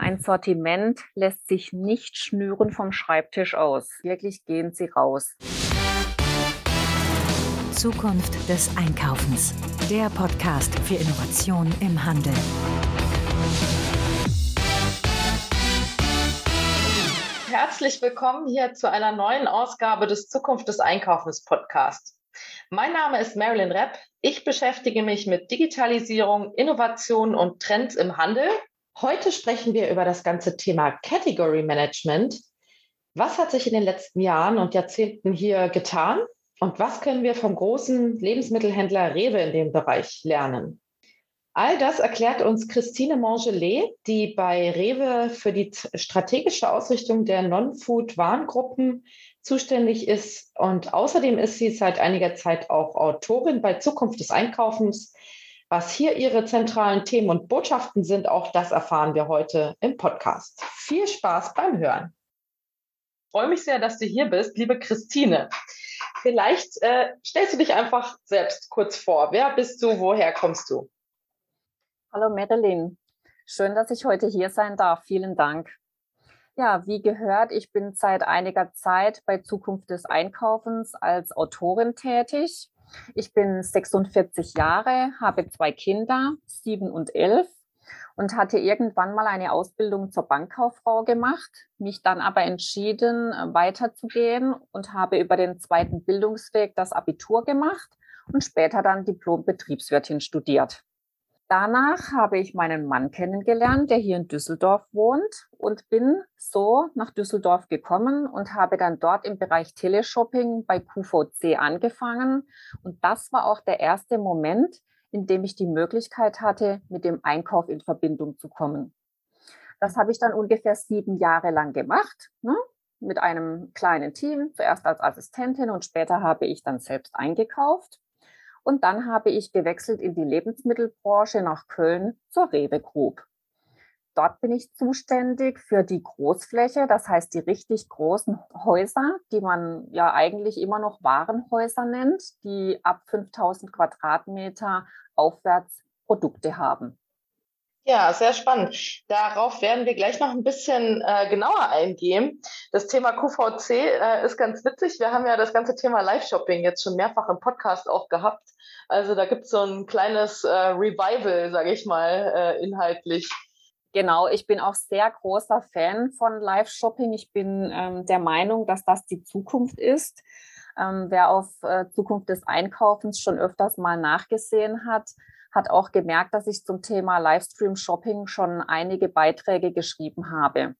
Ein Sortiment lässt sich nicht schnüren vom Schreibtisch aus. Wirklich gehen Sie raus. Zukunft des Einkaufens. Der Podcast für Innovation im Handel. Herzlich willkommen hier zu einer neuen Ausgabe des Zukunft des Einkaufens Podcasts. Mein Name ist Marilyn Repp. Ich beschäftige mich mit Digitalisierung, Innovation und Trends im Handel Heute sprechen wir über das ganze Thema Category Management. Was hat sich in den letzten Jahren und Jahrzehnten hier getan? Und was können wir vom großen Lebensmittelhändler Rewe in dem Bereich lernen? All das erklärt uns Christine Mangelet, die bei Rewe für die strategische Ausrichtung der Non-Food-Warengruppen zuständig ist. Und außerdem ist sie seit einiger Zeit auch Autorin bei Zukunft des Einkaufens, was hier Ihre zentralen Themen und Botschaften sind, auch das erfahren wir heute im Podcast. Viel Spaß beim Hören. Ich freue mich sehr, dass du hier bist, liebe Christine. Vielleicht äh, stellst du dich einfach selbst kurz vor. Wer bist du? Woher kommst du? Hallo Marilyn. Schön, dass ich heute hier sein darf. Vielen Dank. Ja, wie gehört, ich bin seit einiger Zeit bei Zukunft des Einkaufens als Autorin tätig. Ich bin 46 Jahre, habe zwei Kinder, sieben und elf und hatte irgendwann mal eine Ausbildung zur Bankkauffrau gemacht, mich dann aber entschieden, weiterzugehen und habe über den zweiten Bildungsweg das Abitur gemacht und später dann Diplom-Betriebswirtin studiert. Danach habe ich meinen Mann kennengelernt, der hier in Düsseldorf wohnt und bin so nach Düsseldorf gekommen und habe dann dort im Bereich Teleshopping bei QVC angefangen. Und das war auch der erste Moment, in dem ich die Möglichkeit hatte, mit dem Einkauf in Verbindung zu kommen. Das habe ich dann ungefähr sieben Jahre lang gemacht, ne? mit einem kleinen Team, zuerst als Assistentin und später habe ich dann selbst eingekauft. Und dann habe ich gewechselt in die Lebensmittelbranche nach Köln zur Rewe Group. Dort bin ich zuständig für die Großfläche, das heißt die richtig großen Häuser, die man ja eigentlich immer noch Warenhäuser nennt, die ab 5000 Quadratmeter aufwärts Produkte haben. Ja, sehr spannend. Darauf werden wir gleich noch ein bisschen äh, genauer eingehen. Das Thema QVC äh, ist ganz witzig. Wir haben ja das ganze Thema Live-Shopping jetzt schon mehrfach im Podcast auch gehabt. Also da gibt es so ein kleines äh, Revival, sage ich mal, äh, inhaltlich. Genau, ich bin auch sehr großer Fan von Live-Shopping. Ich bin ähm, der Meinung, dass das die Zukunft ist. Ähm, wer auf äh, Zukunft des Einkaufens schon öfters mal nachgesehen hat, hat auch gemerkt, dass ich zum Thema Livestream-Shopping schon einige Beiträge geschrieben habe.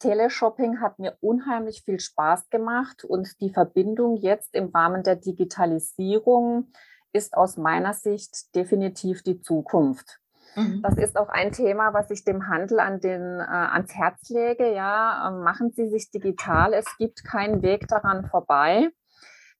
Teleshopping hat mir unheimlich viel Spaß gemacht und die Verbindung jetzt im Rahmen der Digitalisierung ist aus meiner Sicht definitiv die Zukunft. Mhm. Das ist auch ein Thema, was ich dem Handel an den, äh, ans Herz lege. Ja, äh, machen Sie sich digital. Es gibt keinen Weg daran vorbei.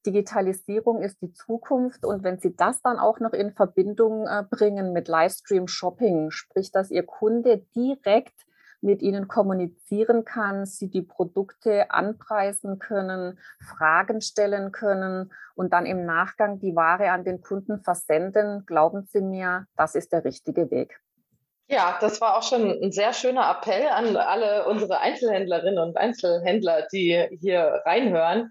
Digitalisierung ist die Zukunft und wenn Sie das dann auch noch in Verbindung äh, bringen mit Livestream Shopping, sprich, dass Ihr Kunde direkt mit ihnen kommunizieren kann, sie die Produkte anpreisen können, Fragen stellen können und dann im Nachgang die Ware an den Kunden versenden, glauben Sie mir, das ist der richtige Weg. Ja, das war auch schon ein sehr schöner Appell an alle unsere Einzelhändlerinnen und Einzelhändler, die hier reinhören.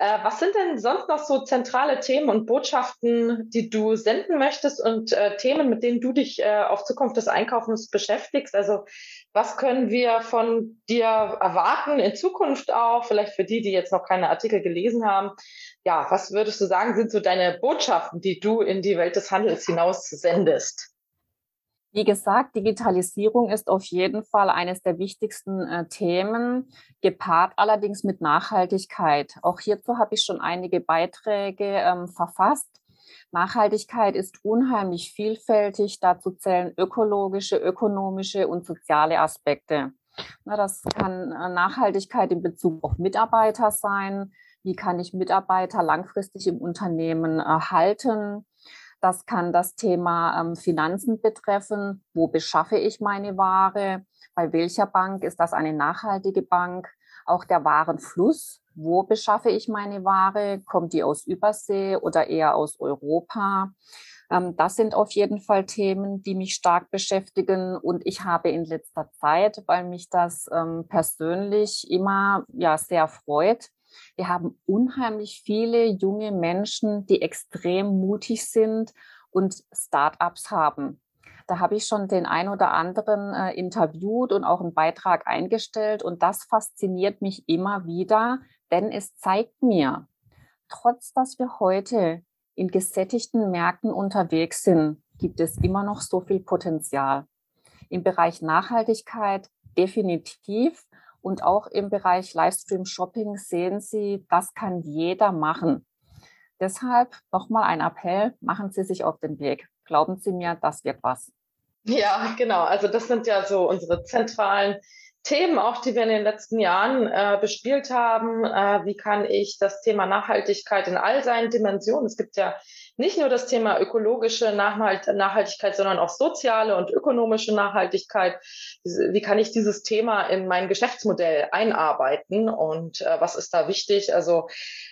Äh, was sind denn sonst noch so zentrale Themen und Botschaften, die du senden möchtest und äh, Themen, mit denen du dich äh, auf Zukunft des Einkaufens beschäftigst? Also was können wir von dir erwarten in Zukunft auch? Vielleicht für die, die jetzt noch keine Artikel gelesen haben. Ja, was würdest du sagen, sind so deine Botschaften, die du in die Welt des Handels hinaus sendest? Wie gesagt, Digitalisierung ist auf jeden Fall eines der wichtigsten äh, Themen, gepaart allerdings mit Nachhaltigkeit. Auch hierzu habe ich schon einige Beiträge ähm, verfasst. Nachhaltigkeit ist unheimlich vielfältig. Dazu zählen ökologische, ökonomische und soziale Aspekte. Na, das kann äh, Nachhaltigkeit in Bezug auf Mitarbeiter sein. Wie kann ich Mitarbeiter langfristig im Unternehmen erhalten? Das kann das Thema ähm, Finanzen betreffen. Wo beschaffe ich meine Ware? Bei welcher Bank ist das eine nachhaltige Bank? Auch der Warenfluss. Wo beschaffe ich meine Ware? Kommt die aus Übersee oder eher aus Europa? Ähm, das sind auf jeden Fall Themen, die mich stark beschäftigen. Und ich habe in letzter Zeit, weil mich das ähm, persönlich immer ja sehr freut, wir haben unheimlich viele junge Menschen, die extrem mutig sind und Startups haben. Da habe ich schon den ein oder anderen äh, interviewt und auch einen Beitrag eingestellt. Und das fasziniert mich immer wieder, denn es zeigt mir, trotz dass wir heute in gesättigten Märkten unterwegs sind, gibt es immer noch so viel Potenzial. Im Bereich Nachhaltigkeit definitiv und auch im Bereich Livestream Shopping sehen Sie, das kann jeder machen. Deshalb nochmal ein Appell, machen Sie sich auf den Weg. Glauben Sie mir, das wird was. Ja, genau. Also das sind ja so unsere zentralen Themen, auch die wir in den letzten Jahren äh, bespielt haben. Äh, wie kann ich das Thema Nachhaltigkeit in all seinen Dimensionen, es gibt ja nicht nur das Thema ökologische Nachhaltigkeit, sondern auch soziale und ökonomische Nachhaltigkeit. Wie kann ich dieses Thema in mein Geschäftsmodell einarbeiten und äh, was ist da wichtig? Also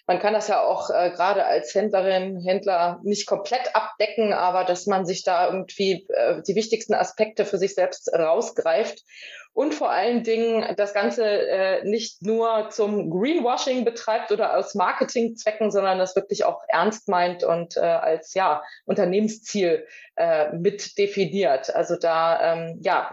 man kann das ja auch äh, gerade als Händlerin, Händler nicht komplett abdecken, aber dass man sich da irgendwie äh, die wichtigsten Aspekte für sich selbst rausgreift und vor allen Dingen das Ganze äh, nicht nur zum Greenwashing betreibt oder aus Marketingzwecken, sondern das wirklich auch ernst meint und äh, als ja Unternehmensziel äh, mit definiert. Also da ähm, ja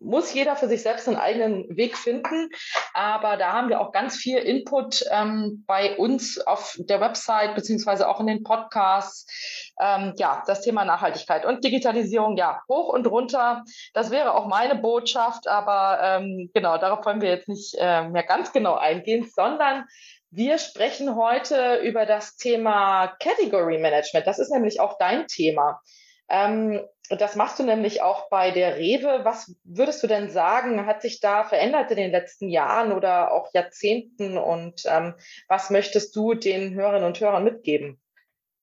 muss jeder für sich selbst einen eigenen Weg finden. Aber da haben wir auch ganz viel Input ähm, bei uns auf der Website beziehungsweise auch in den Podcasts. Ähm, ja, das Thema Nachhaltigkeit und Digitalisierung, ja, hoch und runter. Das wäre auch meine Botschaft. Aber ähm, genau, darauf wollen wir jetzt nicht äh, mehr ganz genau eingehen, sondern wir sprechen heute über das Thema Category Management. Das ist nämlich auch dein Thema. Ähm, das machst du nämlich auch bei der Rewe. Was würdest du denn sagen, hat sich da verändert in den letzten Jahren oder auch Jahrzehnten? Und ähm, was möchtest du den Hörerinnen und Hörern mitgeben?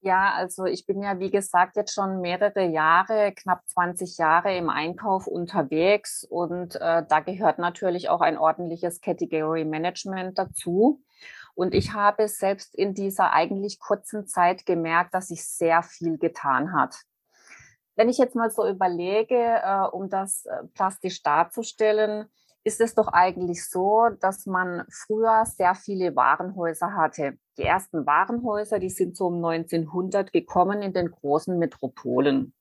Ja, also ich bin ja, wie gesagt, jetzt schon mehrere Jahre, knapp 20 Jahre im Einkauf unterwegs und äh, da gehört natürlich auch ein ordentliches Category Management dazu. Und ich habe selbst in dieser eigentlich kurzen Zeit gemerkt, dass sich sehr viel getan hat. Wenn ich jetzt mal so überlege, äh, um das äh, plastisch darzustellen, ist es doch eigentlich so, dass man früher sehr viele Warenhäuser hatte. Die ersten Warenhäuser, die sind so um 1900 gekommen in den großen Metropolen.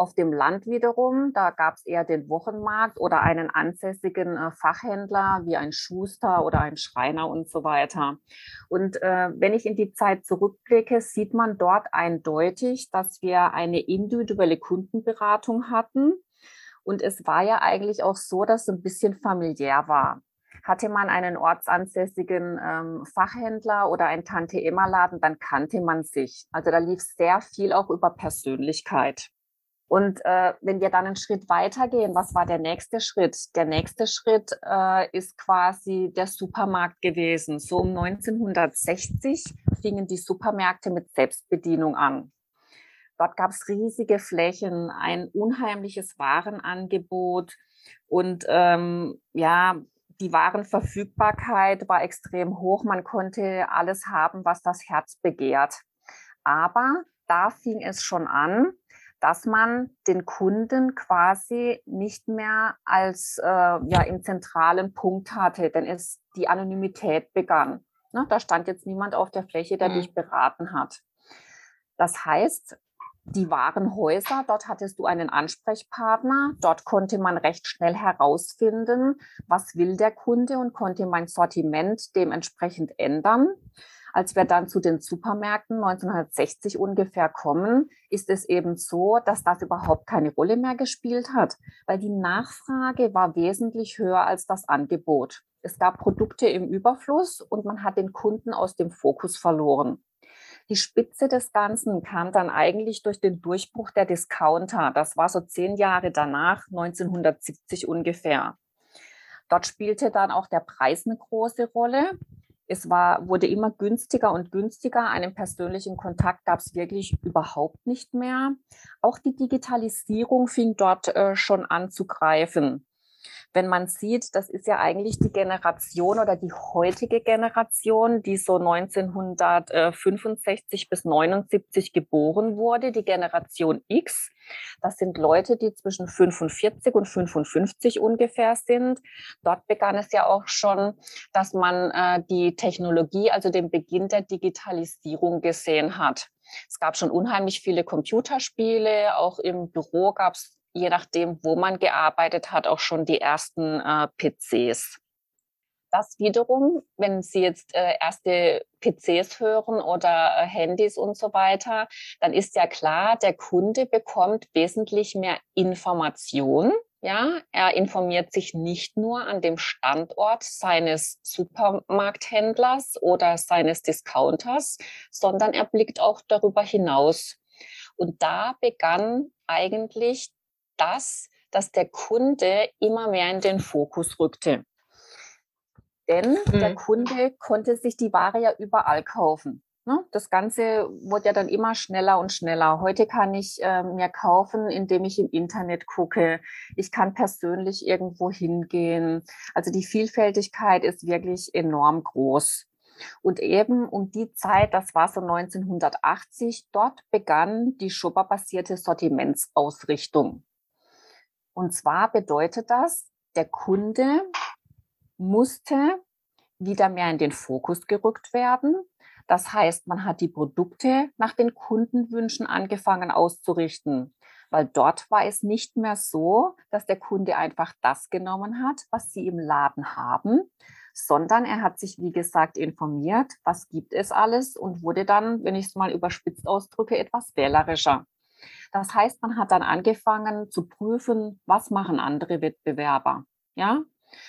Auf dem Land wiederum, da gab es eher den Wochenmarkt oder einen ansässigen äh, Fachhändler wie ein Schuster oder ein Schreiner und so weiter. Und äh, wenn ich in die Zeit zurückblicke, sieht man dort eindeutig, dass wir eine individuelle Kundenberatung hatten. Und es war ja eigentlich auch so, dass es ein bisschen familiär war. Hatte man einen ortsansässigen ähm, Fachhändler oder einen Tante-Emma-Laden, dann kannte man sich. Also da lief sehr viel auch über Persönlichkeit. Und äh, wenn wir dann einen Schritt weitergehen, was war der nächste Schritt? Der nächste Schritt äh, ist quasi der Supermarkt gewesen. So um 1960 fingen die Supermärkte mit Selbstbedienung an. Dort gab es riesige Flächen, ein unheimliches Warenangebot und ähm, ja, die Warenverfügbarkeit war extrem hoch. Man konnte alles haben, was das Herz begehrt. Aber da fing es schon an, dass man den Kunden quasi nicht mehr als äh, ja im zentralen Punkt hatte, denn es die Anonymität begann. Ne, da stand jetzt niemand auf der Fläche, der mhm. dich beraten hat. Das heißt, die Warenhäuser, dort hattest du einen Ansprechpartner, dort konnte man recht schnell herausfinden, was will der Kunde und konnte mein Sortiment dementsprechend ändern. Als wir dann zu den Supermärkten 1960 ungefähr kommen, ist es eben so, dass das überhaupt keine Rolle mehr gespielt hat, weil die Nachfrage war wesentlich höher als das Angebot. Es gab Produkte im Überfluss und man hat den Kunden aus dem Fokus verloren. Die Spitze des Ganzen kam dann eigentlich durch den Durchbruch der Discounter. Das war so zehn Jahre danach, 1970 ungefähr. Dort spielte dann auch der Preis eine große Rolle. Es war, wurde immer günstiger und günstiger. Einen persönlichen Kontakt gab es wirklich überhaupt nicht mehr. Auch die Digitalisierung fing dort äh, schon an zu greifen. Wenn man sieht, das ist ja eigentlich die Generation oder die heutige Generation, die so 1965 bis 79 geboren wurde, die Generation X. Das sind Leute, die zwischen 45 und 55 ungefähr sind. Dort begann es ja auch schon, dass man äh, die Technologie, also den Beginn der Digitalisierung gesehen hat. Es gab schon unheimlich viele Computerspiele, auch im Büro gab es je nachdem, wo man gearbeitet hat, auch schon die ersten äh, PCs. Das wiederum, wenn Sie jetzt äh, erste PCs hören oder äh, Handys und so weiter, dann ist ja klar, der Kunde bekommt wesentlich mehr Information. Ja, er informiert sich nicht nur an dem Standort seines Supermarkthändlers oder seines Discounters, sondern er blickt auch darüber hinaus. Und da begann eigentlich das, dass der Kunde immer mehr in den Fokus rückte. Denn mhm. der Kunde konnte sich die Ware ja überall kaufen. Ne? Das Ganze wurde ja dann immer schneller und schneller. Heute kann ich äh, mir kaufen, indem ich im Internet gucke. Ich kann persönlich irgendwo hingehen. Also die Vielfältigkeit ist wirklich enorm groß. Und eben um die Zeit, das war so 1980, dort begann die Schubber-basierte Sortimentsausrichtung. Und zwar bedeutet das, der Kunde musste wieder mehr in den Fokus gerückt werden. Das heißt, man hat die Produkte nach den Kundenwünschen angefangen auszurichten, weil dort war es nicht mehr so, dass der Kunde einfach das genommen hat, was sie im Laden haben, sondern er hat sich, wie gesagt, informiert, was gibt es alles und wurde dann, wenn ich es mal überspitzt ausdrücke, etwas wählerischer. Das heißt, man hat dann angefangen zu prüfen, was machen andere Wettbewerber? Ja?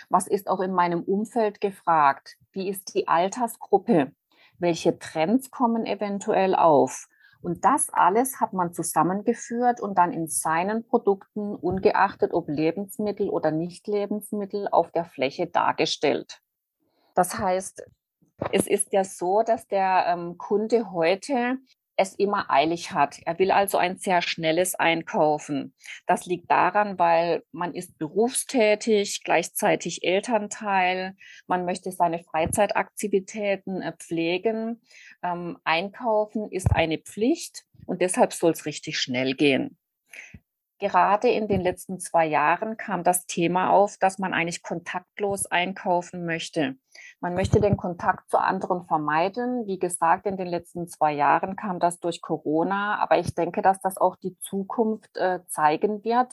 Was ist auch in meinem Umfeld gefragt? Wie ist die Altersgruppe? Welche Trends kommen eventuell auf? Und das alles hat man zusammengeführt und dann in seinen Produkten, ungeachtet ob Lebensmittel oder Nicht-Lebensmittel, auf der Fläche dargestellt. Das heißt, es ist ja so, dass der ähm, Kunde heute es immer eilig hat. Er will also ein sehr schnelles Einkaufen. Das liegt daran, weil man ist berufstätig, gleichzeitig Elternteil, man möchte seine Freizeitaktivitäten äh, pflegen. Ähm, einkaufen ist eine Pflicht und deshalb soll es richtig schnell gehen. Gerade in den letzten zwei Jahren kam das Thema auf, dass man eigentlich kontaktlos einkaufen möchte. Man möchte den Kontakt zu anderen vermeiden. Wie gesagt, in den letzten zwei Jahren kam das durch Corona, aber ich denke, dass das auch die Zukunft äh, zeigen wird,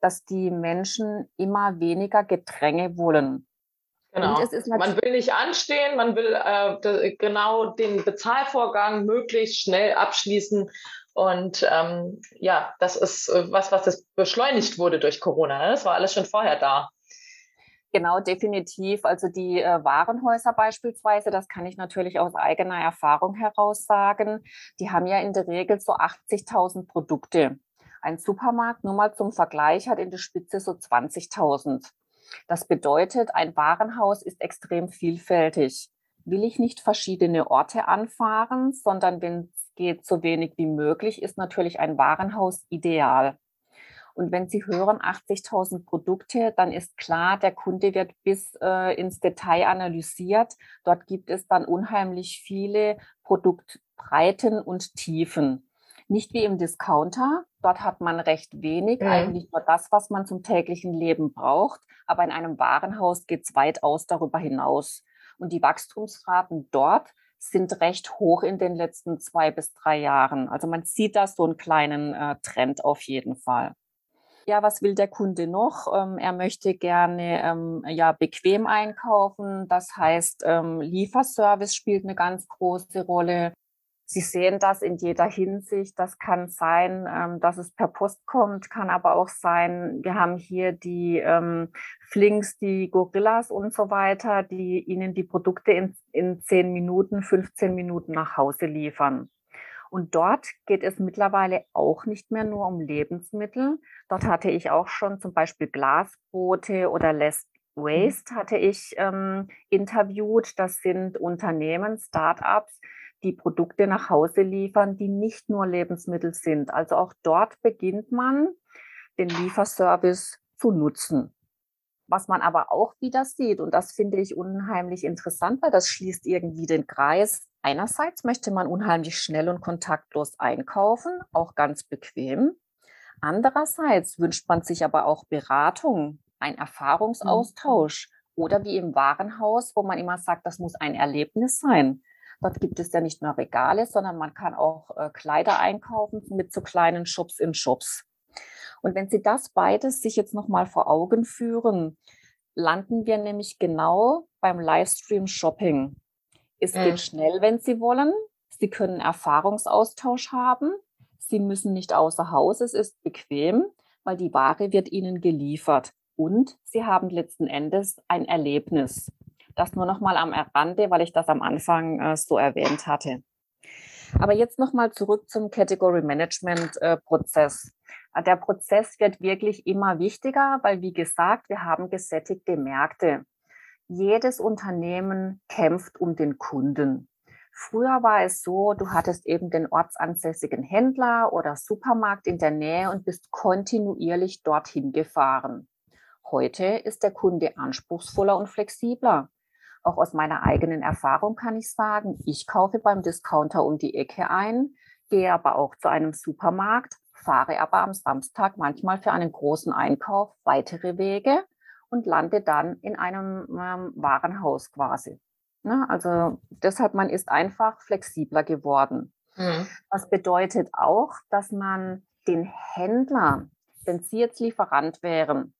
dass die Menschen immer weniger Gedränge wollen. Genau. man will nicht anstehen, man will äh, genau den Bezahlvorgang möglichst schnell abschließen und ähm, ja, das ist äh, was, was das beschleunigt wurde durch Corona. Ne? Das war alles schon vorher da. Genau, definitiv. Also die äh, Warenhäuser beispielsweise, das kann ich natürlich aus eigener Erfahrung heraus sagen, die haben ja in der Regel so 80.000 Produkte. Ein Supermarkt, nur mal zum Vergleich, hat in der Spitze so 20.000. Das bedeutet, ein Warenhaus ist extrem vielfältig. Will ich nicht verschiedene Orte anfahren, sondern wenn geht, so wenig wie möglich, ist natürlich ein Warenhaus ideal. Und wenn Sie hören 80.000 Produkte, dann ist klar, der Kunde wird bis äh, ins Detail analysiert. Dort gibt es dann unheimlich viele Produktbreiten und Tiefen. Nicht wie im Discounter. Dort hat man recht wenig, mhm. eigentlich nur das, was man zum täglichen Leben braucht. Aber in einem Warenhaus geht es weitaus darüber hinaus. Und die Wachstumsraten dort sind recht hoch in den letzten zwei bis drei Jahren. Also man sieht da so einen kleinen äh, Trend auf jeden Fall. Ja, was will der Kunde noch? Ähm, er möchte gerne ähm, ja bequem einkaufen. Das heißt, ähm, Lieferservice spielt eine ganz große Rolle. Sie sehen das in jeder Hinsicht. Das kann sein, ähm, dass es per Post kommt, kann aber auch sein, wir haben hier die ähm, Flinks, die Gorillas und so weiter, die Ihnen die Produkte in, in 10 Minuten, 15 Minuten nach Hause liefern. Und dort geht es mittlerweile auch nicht mehr nur um Lebensmittel. Dort hatte ich auch schon zum Beispiel Glasbrote oder Less Waste hatte ich ähm, interviewt. Das sind Unternehmen, Startups, die Produkte nach Hause liefern, die nicht nur Lebensmittel sind. Also auch dort beginnt man, den Lieferservice zu nutzen. Was man aber auch wieder sieht, und das finde ich unheimlich interessant, weil das schließt irgendwie den Kreis. Einerseits möchte man unheimlich schnell und kontaktlos einkaufen, auch ganz bequem. Andererseits wünscht man sich aber auch Beratung, ein Erfahrungsaustausch mhm. oder wie im Warenhaus, wo man immer sagt, das muss ein Erlebnis sein. Dort gibt es ja nicht nur Regale, sondern man kann auch äh, Kleider einkaufen mit so kleinen Shops in Shops. Und wenn Sie das beides sich jetzt nochmal vor Augen führen, landen wir nämlich genau beim Livestream Shopping. Es mhm. geht schnell, wenn Sie wollen. Sie können Erfahrungsaustausch haben. Sie müssen nicht außer Haus. Es ist bequem, weil die Ware wird Ihnen geliefert. Und Sie haben letzten Endes ein Erlebnis. Das nur noch mal am Rande, weil ich das am Anfang äh, so erwähnt hatte. Aber jetzt noch mal zurück zum Category Management äh, Prozess. Äh, der Prozess wird wirklich immer wichtiger, weil wie gesagt, wir haben gesättigte Märkte. Jedes Unternehmen kämpft um den Kunden. Früher war es so, du hattest eben den ortsansässigen Händler oder Supermarkt in der Nähe und bist kontinuierlich dorthin gefahren. Heute ist der Kunde anspruchsvoller und flexibler. Auch aus meiner eigenen Erfahrung kann ich sagen, ich kaufe beim Discounter um die Ecke ein, gehe aber auch zu einem Supermarkt, fahre aber am Samstag manchmal für einen großen Einkauf weitere Wege und lande dann in einem ähm, Warenhaus quasi. Ne? Also deshalb, man ist einfach flexibler geworden. Mhm. Das bedeutet auch, dass man den Händler, wenn Sie jetzt Lieferant wären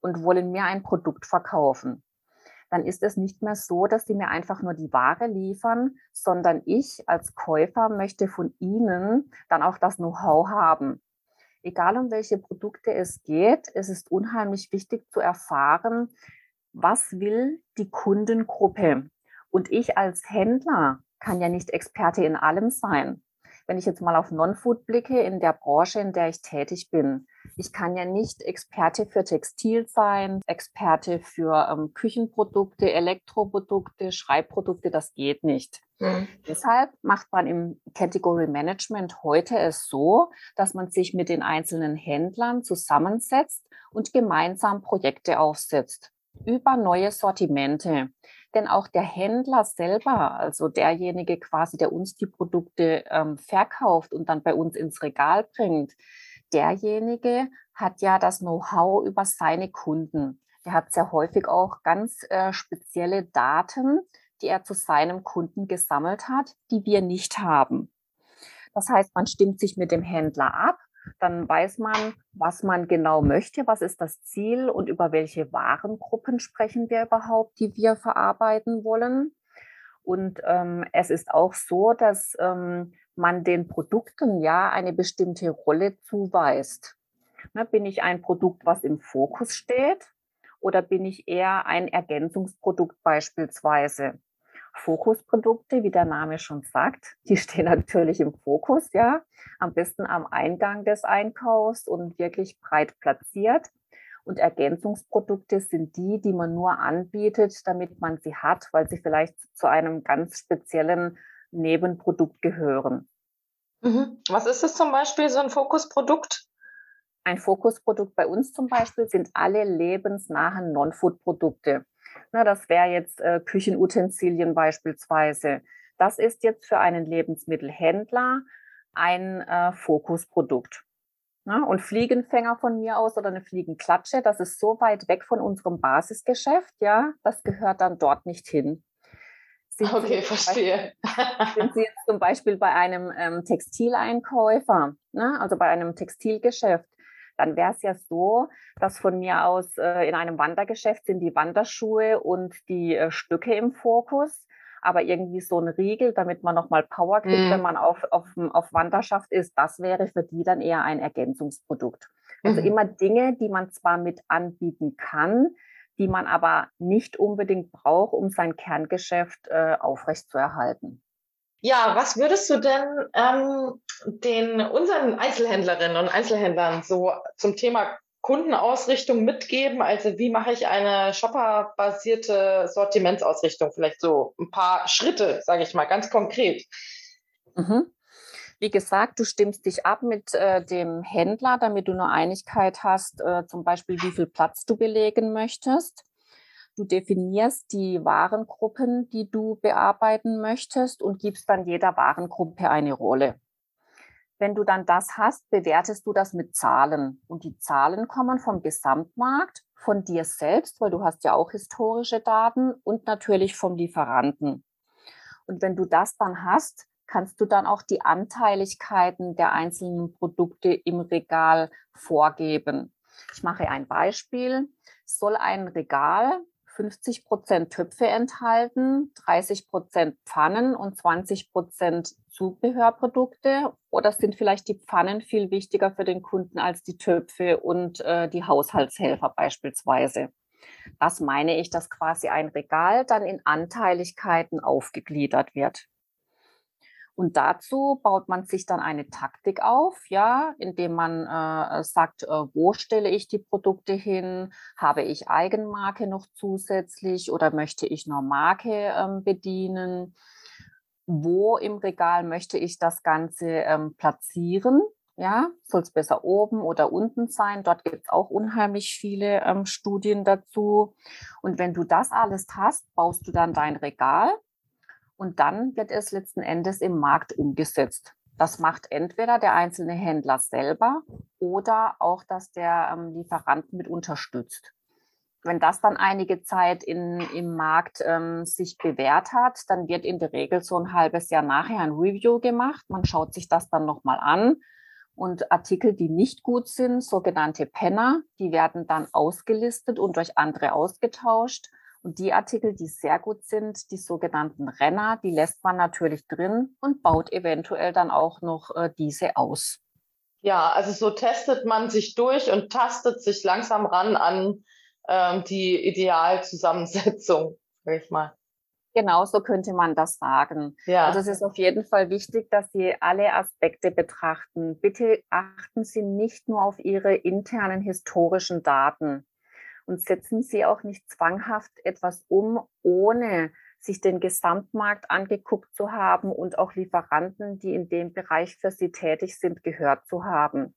und wollen mir ein Produkt verkaufen, dann ist es nicht mehr so, dass die mir einfach nur die Ware liefern, sondern ich als Käufer möchte von ihnen dann auch das Know-how haben. Egal um welche Produkte es geht, es ist unheimlich wichtig zu erfahren, was will die Kundengruppe. Und ich als Händler kann ja nicht Experte in allem sein wenn ich jetzt mal auf Non-Food blicke, in der Branche, in der ich tätig bin, ich kann ja nicht Experte für Textil sein, Experte für ähm, Küchenprodukte, Elektroprodukte, Schreibprodukte, das geht nicht. Mhm. Deshalb macht man im Category Management heute es so, dass man sich mit den einzelnen Händlern zusammensetzt und gemeinsam Projekte aufsetzt über neue Sortimente. Denn auch der Händler selber, also derjenige quasi, der uns die Produkte ähm, verkauft und dann bei uns ins Regal bringt, derjenige hat ja das Know-how über seine Kunden. Der hat sehr häufig auch ganz äh, spezielle Daten, die er zu seinem Kunden gesammelt hat, die wir nicht haben. Das heißt, man stimmt sich mit dem Händler ab dann weiß man, was man genau möchte, was ist das Ziel und über welche Warengruppen sprechen wir überhaupt, die wir verarbeiten wollen. Und ähm, es ist auch so, dass ähm, man den Produkten ja eine bestimmte Rolle zuweist. Ne, bin ich ein Produkt, was im Fokus steht, oder bin ich eher ein Ergänzungsprodukt beispielsweise? Fokusprodukte, wie der Name schon sagt, die stehen natürlich im Fokus, ja, am besten am Eingang des Einkaufs und wirklich breit platziert. Und Ergänzungsprodukte sind die, die man nur anbietet, damit man sie hat, weil sie vielleicht zu einem ganz speziellen Nebenprodukt gehören. Mhm. Was ist das zum Beispiel, so ein Fokusprodukt? Ein Fokusprodukt bei uns zum Beispiel sind alle lebensnahen Non-Food-Produkte. Na, das wäre jetzt äh, Küchenutensilien beispielsweise. Das ist jetzt für einen Lebensmittelhändler ein äh, Fokusprodukt. Na, und Fliegenfänger von mir aus oder eine Fliegenklatsche, das ist so weit weg von unserem Basisgeschäft, ja, das gehört dann dort nicht hin. Sind okay, verstehe. Beispiel, sind Sie jetzt zum Beispiel bei einem ähm, Textileinkäufer, ne, also bei einem Textilgeschäft, dann wäre es ja so, dass von mir aus äh, in einem Wandergeschäft sind die Wanderschuhe und die äh, Stücke im Fokus. Aber irgendwie so ein Riegel, damit man nochmal Power kriegt, mm. wenn man auf, auf, auf Wanderschaft ist, das wäre für die dann eher ein Ergänzungsprodukt. Also mhm. immer Dinge, die man zwar mit anbieten kann, die man aber nicht unbedingt braucht, um sein Kerngeschäft äh, aufrechtzuerhalten. Ja, was würdest du denn ähm, den unseren Einzelhändlerinnen und Einzelhändlern so zum Thema Kundenausrichtung mitgeben? Also wie mache ich eine shopperbasierte Sortimentsausrichtung? Vielleicht so ein paar Schritte, sage ich mal, ganz konkret. Mhm. Wie gesagt, du stimmst dich ab mit äh, dem Händler, damit du eine Einigkeit hast, äh, zum Beispiel, wie viel Platz du belegen möchtest. Du definierst die Warengruppen, die du bearbeiten möchtest und gibst dann jeder Warengruppe eine Rolle. Wenn du dann das hast, bewertest du das mit Zahlen. Und die Zahlen kommen vom Gesamtmarkt, von dir selbst, weil du hast ja auch historische Daten und natürlich vom Lieferanten. Und wenn du das dann hast, kannst du dann auch die Anteiligkeiten der einzelnen Produkte im Regal vorgeben. Ich mache ein Beispiel. Soll ein Regal 50 Prozent Töpfe enthalten, 30 Prozent Pfannen und 20 Prozent Zubehörprodukte? Oder sind vielleicht die Pfannen viel wichtiger für den Kunden als die Töpfe und äh, die Haushaltshelfer beispielsweise? Das meine ich, dass quasi ein Regal dann in Anteiligkeiten aufgegliedert wird. Und dazu baut man sich dann eine Taktik auf, ja, indem man äh, sagt, äh, wo stelle ich die Produkte hin? Habe ich Eigenmarke noch zusätzlich oder möchte ich nur Marke ähm, bedienen? Wo im Regal möchte ich das Ganze ähm, platzieren? Ja, soll es besser oben oder unten sein? Dort gibt es auch unheimlich viele ähm, Studien dazu. Und wenn du das alles hast, baust du dann dein Regal und dann wird es letzten Endes im Markt umgesetzt. Das macht entweder der einzelne Händler selber oder auch, dass der ähm, Lieferant mit unterstützt. Wenn das dann einige Zeit in, im Markt ähm, sich bewährt hat, dann wird in der Regel so ein halbes Jahr nachher ein Review gemacht. Man schaut sich das dann nochmal an. Und Artikel, die nicht gut sind, sogenannte Penner, die werden dann ausgelistet und durch andere ausgetauscht. Und die Artikel, die sehr gut sind, die sogenannten Renner, die lässt man natürlich drin und baut eventuell dann auch noch äh, diese aus. Ja, also so testet man sich durch und tastet sich langsam ran an ähm, die Idealzusammensetzung, sag ich mal. Genau so könnte man das sagen. Ja. Also es ist auf jeden Fall wichtig, dass Sie alle Aspekte betrachten. Bitte achten Sie nicht nur auf Ihre internen historischen Daten und setzen Sie auch nicht zwanghaft etwas um, ohne sich den Gesamtmarkt angeguckt zu haben und auch Lieferanten, die in dem Bereich für Sie tätig sind, gehört zu haben.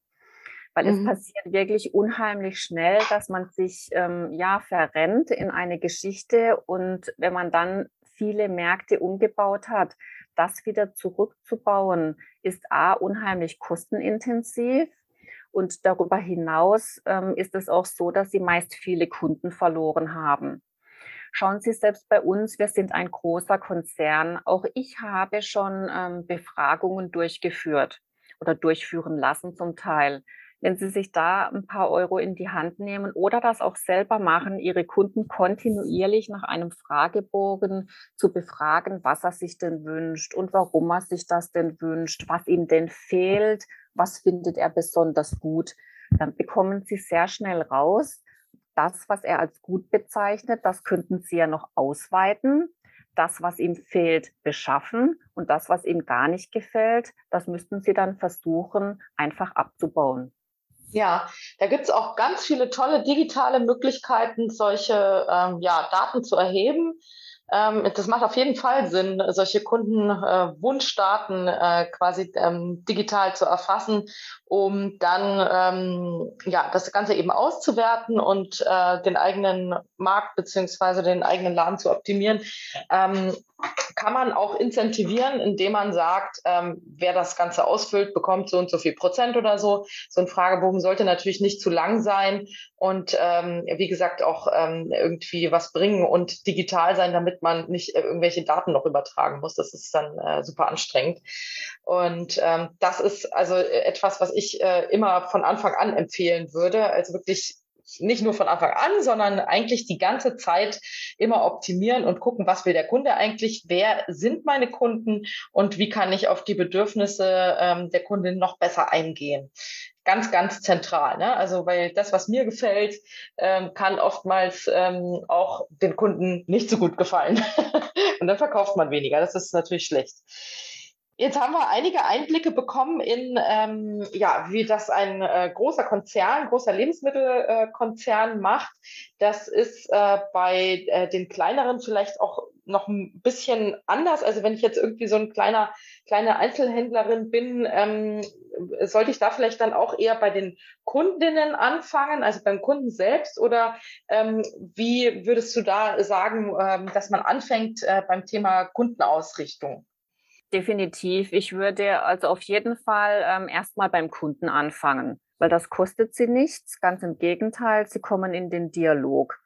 Weil mhm. es passiert wirklich unheimlich schnell, dass man sich ähm, ja verrennt in eine Geschichte und wenn man dann viele Märkte umgebaut hat, das wieder zurückzubauen, ist a unheimlich kostenintensiv und darüber hinaus ähm, ist es auch so, dass sie meist viele Kunden verloren haben. Schauen Sie selbst bei uns, wir sind ein großer Konzern. Auch ich habe schon ähm, Befragungen durchgeführt oder durchführen lassen zum Teil. Wenn Sie sich da ein paar Euro in die Hand nehmen oder das auch selber machen, Ihre Kunden kontinuierlich nach einem Fragebogen zu befragen, was er sich denn wünscht und warum er sich das denn wünscht, was ihm denn fehlt, was findet er besonders gut, dann bekommen Sie sehr schnell raus, das, was er als gut bezeichnet, das könnten Sie ja noch ausweiten. Das, was ihm fehlt, beschaffen und das, was ihm gar nicht gefällt, das müssten Sie dann versuchen, einfach abzubauen. Ja, da gibt es auch ganz viele tolle digitale Möglichkeiten, solche ähm, ja, Daten zu erheben. Ähm, das macht auf jeden Fall Sinn, solche Kundenwunschdaten äh, äh, quasi ähm, digital zu erfassen, um dann ähm, ja das Ganze eben auszuwerten und äh, den eigenen Markt beziehungsweise den eigenen Laden zu optimieren. Kann man auch incentivieren, indem man sagt, wer das Ganze ausfüllt, bekommt so und so viel Prozent oder so. So ein Fragebogen sollte natürlich nicht zu lang sein und ähm, wie gesagt auch ähm, irgendwie was bringen und digital sein, damit man nicht äh, irgendwelche Daten noch übertragen muss. Das ist dann äh, super anstrengend. Und ähm, das ist also etwas, was ich äh, immer von Anfang an empfehlen würde. Also wirklich nicht nur von Anfang an, sondern eigentlich die ganze Zeit immer optimieren und gucken, was will der Kunde eigentlich, wer sind meine Kunden und wie kann ich auf die Bedürfnisse ähm, der Kundin noch besser eingehen. Ganz, ganz zentral. Ne? Also, weil das, was mir gefällt, ähm, kann oftmals ähm, auch den Kunden nicht so gut gefallen. und dann verkauft man weniger. Das ist natürlich schlecht. Jetzt haben wir einige Einblicke bekommen in, ähm, ja, wie das ein äh, großer Konzern, großer Lebensmittelkonzern äh, macht. Das ist äh, bei äh, den kleineren vielleicht auch noch ein bisschen anders? Also wenn ich jetzt irgendwie so ein kleiner, kleine Einzelhändlerin bin, ähm, sollte ich da vielleicht dann auch eher bei den Kundinnen anfangen, also beim Kunden selbst? Oder ähm, wie würdest du da sagen, ähm, dass man anfängt äh, beim Thema Kundenausrichtung? Definitiv. Ich würde also auf jeden Fall ähm, erstmal beim Kunden anfangen, weil das kostet sie nichts. Ganz im Gegenteil, sie kommen in den Dialog.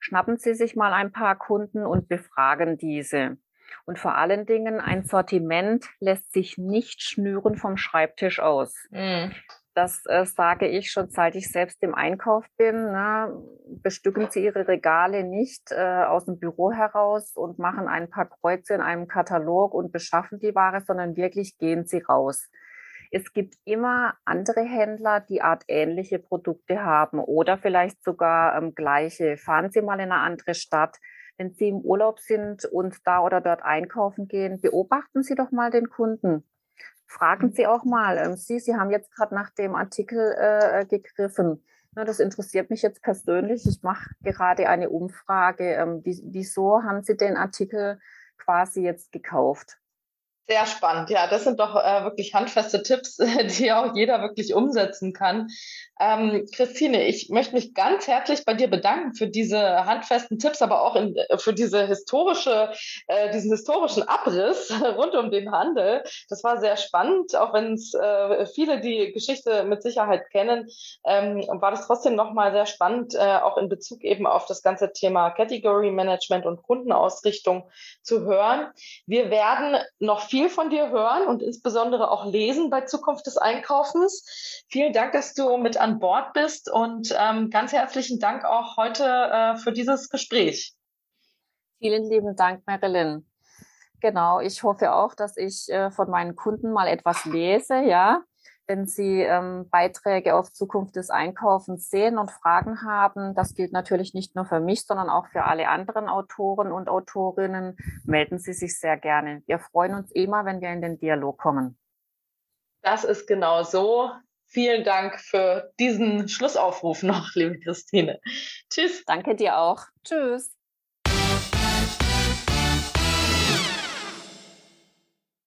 Schnappen Sie sich mal ein paar Kunden und befragen diese. Und vor allen Dingen, ein Sortiment lässt sich nicht schnüren vom Schreibtisch aus. Mm. Das äh, sage ich schon, seit ich selbst im Einkauf bin. Ne? Bestücken Sie Ihre Regale nicht äh, aus dem Büro heraus und machen ein paar Kreuze in einem Katalog und beschaffen die Ware, sondern wirklich gehen Sie raus. Es gibt immer andere Händler, die artähnliche Produkte haben oder vielleicht sogar ähm, gleiche. Fahren Sie mal in eine andere Stadt. Wenn Sie im Urlaub sind und da oder dort einkaufen gehen, beobachten Sie doch mal den Kunden. Fragen Sie auch mal. Ähm, Sie, Sie haben jetzt gerade nach dem Artikel äh, gegriffen. Na, das interessiert mich jetzt persönlich. Ich mache gerade eine Umfrage. Ähm, wieso haben Sie den Artikel quasi jetzt gekauft? Sehr spannend. Ja, das sind doch äh, wirklich handfeste Tipps, die auch jeder wirklich umsetzen kann. Ähm, Christine, ich möchte mich ganz herzlich bei dir bedanken für diese handfesten Tipps, aber auch in, äh, für diese historische, äh, diesen historischen Abriss rund um den Handel. Das war sehr spannend, auch wenn es äh, viele die Geschichte mit Sicherheit kennen, ähm, war das trotzdem nochmal sehr spannend, äh, auch in Bezug eben auf das ganze Thema Category Management und Kundenausrichtung zu hören. Wir werden noch viel von dir hören und insbesondere auch lesen bei Zukunft des Einkaufens. Vielen Dank, dass du mit an Bord bist und ähm, ganz herzlichen Dank auch heute äh, für dieses Gespräch. Vielen lieben Dank, Marilyn. Genau, ich hoffe auch, dass ich äh, von meinen Kunden mal etwas lese, ja wenn Sie ähm, Beiträge auf Zukunft des Einkaufens sehen und Fragen haben, das gilt natürlich nicht nur für mich, sondern auch für alle anderen Autoren und Autorinnen, melden Sie sich sehr gerne. Wir freuen uns immer, wenn wir in den Dialog kommen. Das ist genau so. Vielen Dank für diesen Schlussaufruf noch, liebe Christine. Tschüss. Danke dir auch. Tschüss.